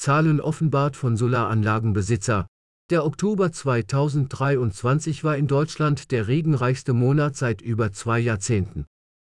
Zahlen offenbart von Solaranlagenbesitzer. Der Oktober 2023 war in Deutschland der regenreichste Monat seit über zwei Jahrzehnten.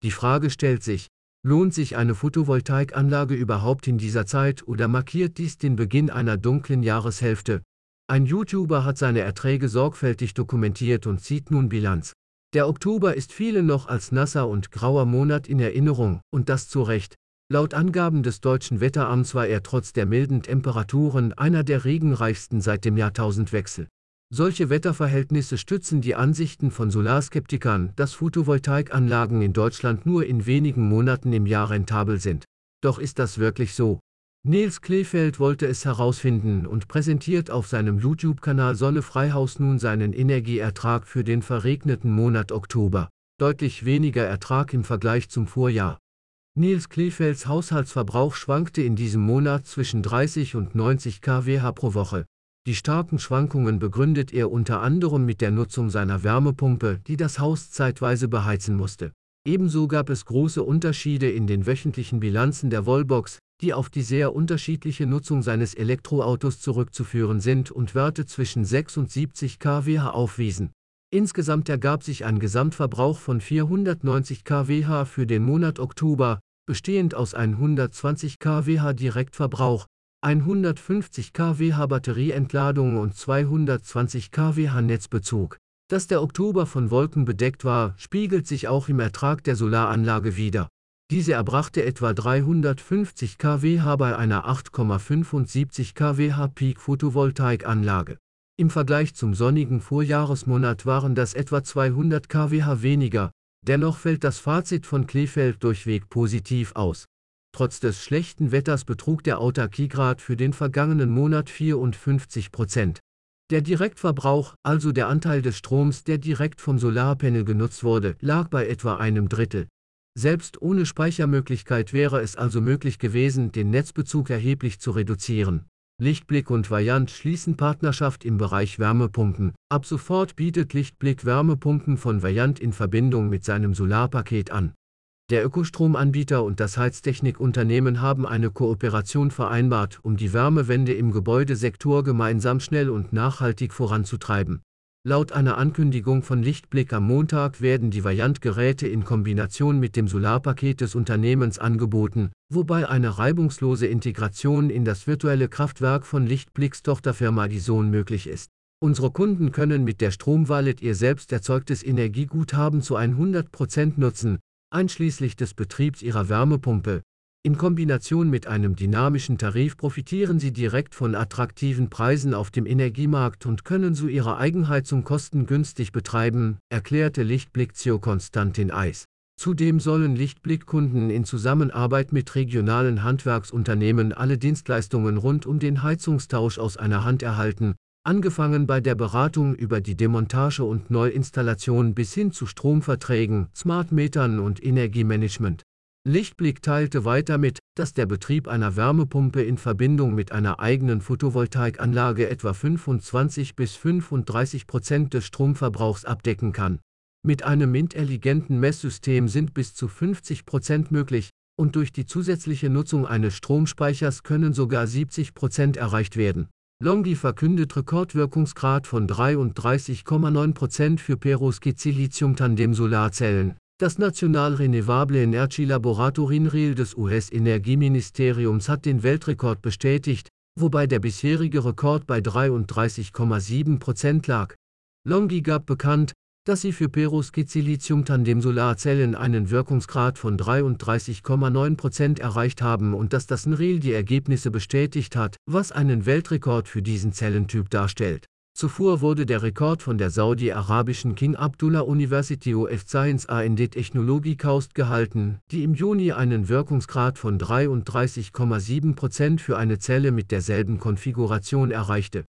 Die Frage stellt sich, lohnt sich eine Photovoltaikanlage überhaupt in dieser Zeit oder markiert dies den Beginn einer dunklen Jahreshälfte? Ein YouTuber hat seine Erträge sorgfältig dokumentiert und zieht nun Bilanz. Der Oktober ist vielen noch als nasser und grauer Monat in Erinnerung, und das zu Recht. Laut Angaben des deutschen Wetteramts war er trotz der milden Temperaturen einer der regenreichsten seit dem Jahrtausendwechsel. Solche Wetterverhältnisse stützen die Ansichten von Solarskeptikern, dass Photovoltaikanlagen in Deutschland nur in wenigen Monaten im Jahr rentabel sind. Doch ist das wirklich so? Nils Kleefeld wollte es herausfinden und präsentiert auf seinem YouTube-Kanal Sonne Freihaus nun seinen Energieertrag für den verregneten Monat Oktober. Deutlich weniger Ertrag im Vergleich zum Vorjahr. Nils Kleefelds Haushaltsverbrauch schwankte in diesem Monat zwischen 30 und 90 kWh pro Woche. Die starken Schwankungen begründet er unter anderem mit der Nutzung seiner Wärmepumpe, die das Haus zeitweise beheizen musste. Ebenso gab es große Unterschiede in den wöchentlichen Bilanzen der Wallbox, die auf die sehr unterschiedliche Nutzung seines Elektroautos zurückzuführen sind und Werte zwischen 6 und 70 kWh aufwiesen. Insgesamt ergab sich ein Gesamtverbrauch von 490 kWh für den Monat Oktober, bestehend aus 120 kWh Direktverbrauch, 150 kWh Batterieentladung und 220 kWh Netzbezug. Dass der Oktober von Wolken bedeckt war, spiegelt sich auch im Ertrag der Solaranlage wider. Diese erbrachte etwa 350 kWh bei einer 8,75 kWh Peak Photovoltaikanlage. Im Vergleich zum sonnigen Vorjahresmonat waren das etwa 200 kWh weniger, dennoch fällt das Fazit von Kleefeld durchweg positiv aus. Trotz des schlechten Wetters betrug der Autarkiegrad für den vergangenen Monat 54 Prozent. Der Direktverbrauch, also der Anteil des Stroms, der direkt vom Solarpanel genutzt wurde, lag bei etwa einem Drittel. Selbst ohne Speichermöglichkeit wäre es also möglich gewesen, den Netzbezug erheblich zu reduzieren. Lichtblick und Variant schließen Partnerschaft im Bereich Wärmepumpen. Ab sofort bietet Lichtblick Wärmepumpen von Variant in Verbindung mit seinem Solarpaket an. Der Ökostromanbieter und das Heiztechnikunternehmen haben eine Kooperation vereinbart, um die Wärmewende im Gebäudesektor gemeinsam schnell und nachhaltig voranzutreiben. Laut einer Ankündigung von Lichtblick am Montag werden die Variant-Geräte in Kombination mit dem Solarpaket des Unternehmens angeboten, wobei eine reibungslose Integration in das virtuelle Kraftwerk von Lichtblicks Tochterfirma Dison möglich ist. Unsere Kunden können mit der Stromwallet ihr selbst erzeugtes Energieguthaben zu 100% nutzen, einschließlich des Betriebs ihrer Wärmepumpe, in Kombination mit einem dynamischen Tarif profitieren Sie direkt von attraktiven Preisen auf dem Energiemarkt und können so Ihre Eigenheizung kostengünstig betreiben, erklärte Lichtblick-CEO Konstantin Eis. Zudem sollen Lichtblick-Kunden in Zusammenarbeit mit regionalen Handwerksunternehmen alle Dienstleistungen rund um den Heizungstausch aus einer Hand erhalten, angefangen bei der Beratung über die Demontage und Neuinstallation bis hin zu Stromverträgen, Smartmetern und Energiemanagement. Lichtblick teilte weiter mit, dass der Betrieb einer Wärmepumpe in Verbindung mit einer eigenen Photovoltaikanlage etwa 25 bis 35 Prozent des Stromverbrauchs abdecken kann. Mit einem intelligenten Messsystem sind bis zu 50 Prozent möglich, und durch die zusätzliche Nutzung eines Stromspeichers können sogar 70 Prozent erreicht werden. Longi verkündet Rekordwirkungsgrad von 33,9 Prozent für Perovskit Lithium-Tandem-Solarzellen. Das National Renewable Energy Laboratory NREL des US-Energieministeriums hat den Weltrekord bestätigt, wobei der bisherige Rekord bei 33,7 Prozent lag. Longi gab bekannt, dass sie für Perovskit-Silizium-Tandem-Solarzellen einen Wirkungsgrad von 33,9 Prozent erreicht haben und dass das NREL die Ergebnisse bestätigt hat, was einen Weltrekord für diesen Zellentyp darstellt. Zuvor wurde der Rekord von der saudi-arabischen King Abdullah University of Science and Technology Kaust gehalten, die im Juni einen Wirkungsgrad von 33,7% für eine Zelle mit derselben Konfiguration erreichte.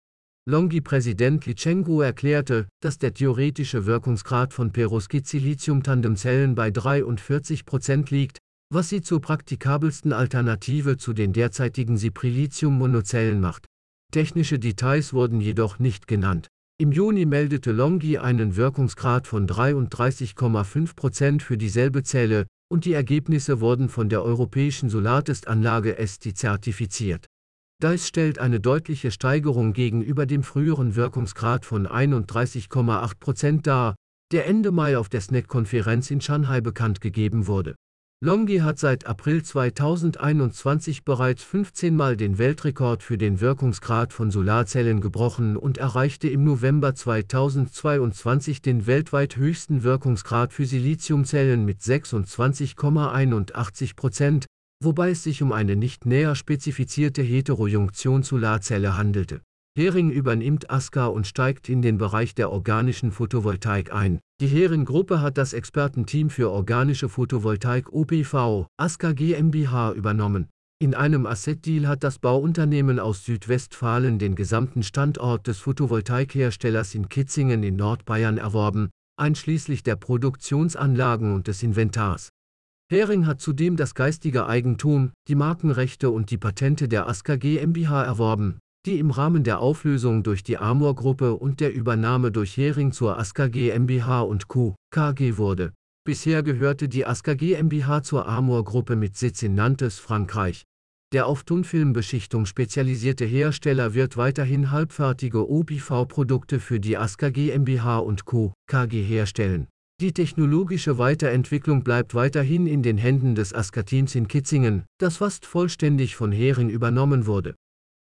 Longi-Präsident Li Chengguo erklärte, dass der theoretische Wirkungsgrad von Perovskit-Silizium-Tandemzellen bei 43% liegt, was sie zur praktikabelsten Alternative zu den derzeitigen Siprilitium-Monozellen macht. Technische Details wurden jedoch nicht genannt. Im Juni meldete Longi einen Wirkungsgrad von 33,5% für dieselbe Zelle und die Ergebnisse wurden von der europäischen Solartestanlage ESTI zertifiziert. Das stellt eine deutliche Steigerung gegenüber dem früheren Wirkungsgrad von 31,8 Prozent dar, der Ende Mai auf der SNEC-Konferenz in Shanghai bekannt gegeben wurde. Longi hat seit April 2021 bereits 15 Mal den Weltrekord für den Wirkungsgrad von Solarzellen gebrochen und erreichte im November 2022 den weltweit höchsten Wirkungsgrad für Siliziumzellen mit 26,81 Prozent, wobei es sich um eine nicht näher spezifizierte Heterojunktion-Solarzelle handelte. Hering übernimmt ASCA und steigt in den Bereich der organischen Photovoltaik ein. Die Hering-Gruppe hat das Expertenteam für organische Photovoltaik OPV, ASCA GmbH übernommen. In einem Asset-Deal hat das Bauunternehmen aus Südwestfalen den gesamten Standort des Photovoltaikherstellers in Kitzingen in Nordbayern erworben, einschließlich der Produktionsanlagen und des Inventars. Hering hat zudem das geistige Eigentum, die Markenrechte und die Patente der ASCA GmbH erworben, die im Rahmen der Auflösung durch die Amor-Gruppe und der Übernahme durch Hering zur ASCA GmbH und Co. KG wurde. Bisher gehörte die ASCA GmbH zur Amor-Gruppe mit Sitz in Nantes, Frankreich. Der auf Tonfilmbeschichtung spezialisierte Hersteller wird weiterhin halbfertige OPV-Produkte für die ASCA GmbH und Co. KG herstellen. Die technologische Weiterentwicklung bleibt weiterhin in den Händen des ASCA-Teams in Kitzingen, das fast vollständig von Hering übernommen wurde.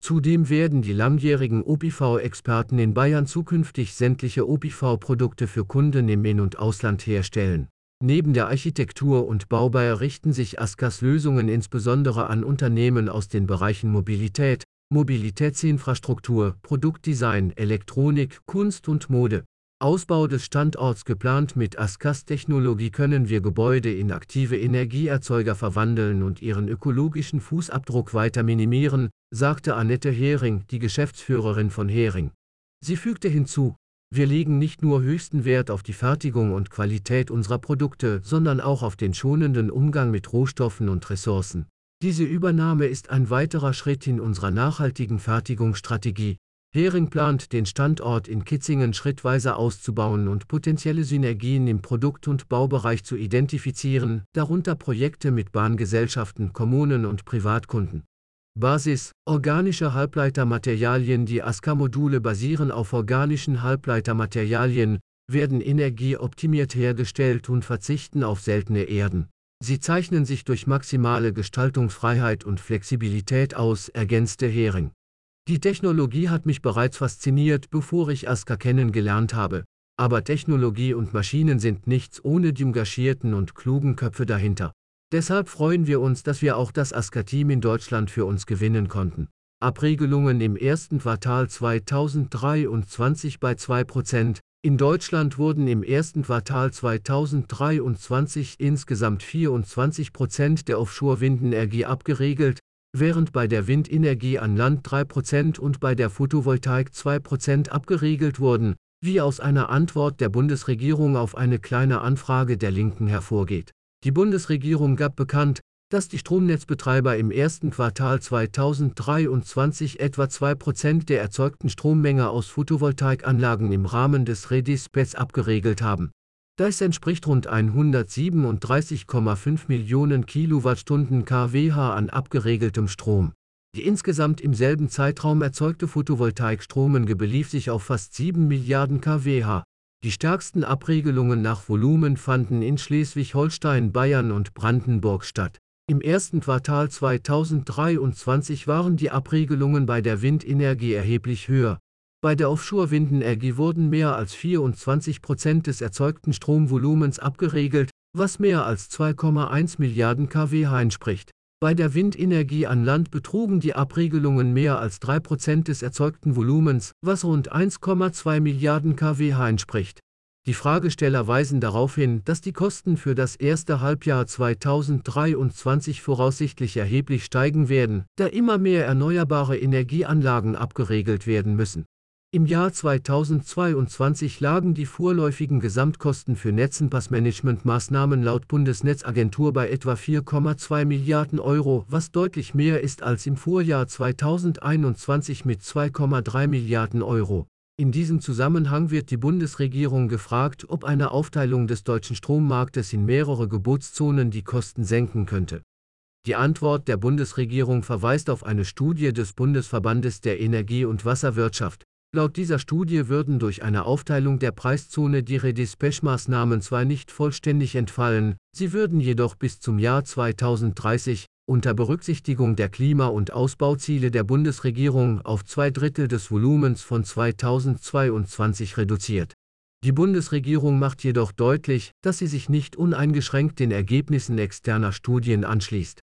Zudem werden die langjährigen OPV-Experten in Bayern zukünftig sämtliche OPV-Produkte für Kunden im In- und Ausland herstellen. Neben der Architektur und Baubau richten sich ASCAs Lösungen insbesondere an Unternehmen aus den Bereichen Mobilität, Mobilitätsinfrastruktur, Produktdesign, Elektronik, Kunst und Mode. Ausbau des Standorts geplant mit ASCAS-Technologie können wir Gebäude in aktive Energieerzeuger verwandeln und ihren ökologischen Fußabdruck weiter minimieren, sagte Annette Hering, die Geschäftsführerin von Hering. Sie fügte hinzu, wir legen nicht nur höchsten Wert auf die Fertigung und Qualität unserer Produkte, sondern auch auf den schonenden Umgang mit Rohstoffen und Ressourcen. Diese Übernahme ist ein weiterer Schritt in unserer nachhaltigen Fertigungsstrategie, Hering plant, den Standort in Kitzingen schrittweise auszubauen und potenzielle Synergien im Produkt- und Baubereich zu identifizieren, darunter Projekte mit Bahngesellschaften, Kommunen und Privatkunden. Basis Organische Halbleitermaterialien Die ASCA-Module basieren auf organischen Halbleitermaterialien, werden energieoptimiert hergestellt und verzichten auf seltene Erden. Sie zeichnen sich durch maximale Gestaltungsfreiheit und Flexibilität aus, ergänzte Hering. Die Technologie hat mich bereits fasziniert, bevor ich ASCA kennengelernt habe. Aber Technologie und Maschinen sind nichts ohne die engagierten und klugen Köpfe dahinter. Deshalb freuen wir uns, dass wir auch das ASCA-Team in Deutschland für uns gewinnen konnten. Abregelungen im ersten Quartal 2023 bei 2%. In Deutschland wurden im ersten Quartal 2023 insgesamt 24% der Offshore-Windenergie abgeregelt, während bei der Windenergie an Land 3% und bei der Photovoltaik 2% abgeregelt wurden, wie aus einer Antwort der Bundesregierung auf eine kleine Anfrage der Linken hervorgeht. Die Bundesregierung gab bekannt, dass die Stromnetzbetreiber im ersten Quartal 2023 etwa 2% der erzeugten Strommenge aus Photovoltaikanlagen im Rahmen des Redispets abgeregelt haben. Das entspricht rund 137,5 Millionen Kilowattstunden kWh an abgeregeltem Strom. Die insgesamt im selben Zeitraum erzeugte Photovoltaikstrommenge belief sich auf fast 7 Milliarden kWh. Die stärksten Abregelungen nach Volumen fanden in Schleswig-Holstein, Bayern und Brandenburg statt. Im ersten Quartal 2023 waren die Abregelungen bei der Windenergie erheblich höher, bei der Offshore-Windenergie wurden mehr als 24 Prozent des erzeugten Stromvolumens abgeregelt, was mehr als 2,1 Milliarden kWh entspricht. Bei der Windenergie an Land betrugen die Abregelungen mehr als 3 Prozent des erzeugten Volumens, was rund 1,2 Milliarden kWh entspricht. Die Fragesteller weisen darauf hin, dass die Kosten für das erste Halbjahr 2023 voraussichtlich erheblich steigen werden, da immer mehr erneuerbare Energieanlagen abgeregelt werden müssen. Im Jahr 2022 lagen die vorläufigen Gesamtkosten für Netzenpassmanagementmaßnahmen laut Bundesnetzagentur bei etwa 4,2 Milliarden Euro, was deutlich mehr ist als im Vorjahr 2021 mit 2,3 Milliarden Euro. In diesem Zusammenhang wird die Bundesregierung gefragt, ob eine Aufteilung des deutschen Strommarktes in mehrere Gebotszonen die Kosten senken könnte. Die Antwort der Bundesregierung verweist auf eine Studie des Bundesverbandes der Energie- und Wasserwirtschaft. Laut dieser Studie würden durch eine Aufteilung der Preiszone die Redispatch-Maßnahmen zwar nicht vollständig entfallen, sie würden jedoch bis zum Jahr 2030 unter Berücksichtigung der Klima- und Ausbauziele der Bundesregierung auf zwei Drittel des Volumens von 2022 reduziert. Die Bundesregierung macht jedoch deutlich, dass sie sich nicht uneingeschränkt den Ergebnissen externer Studien anschließt.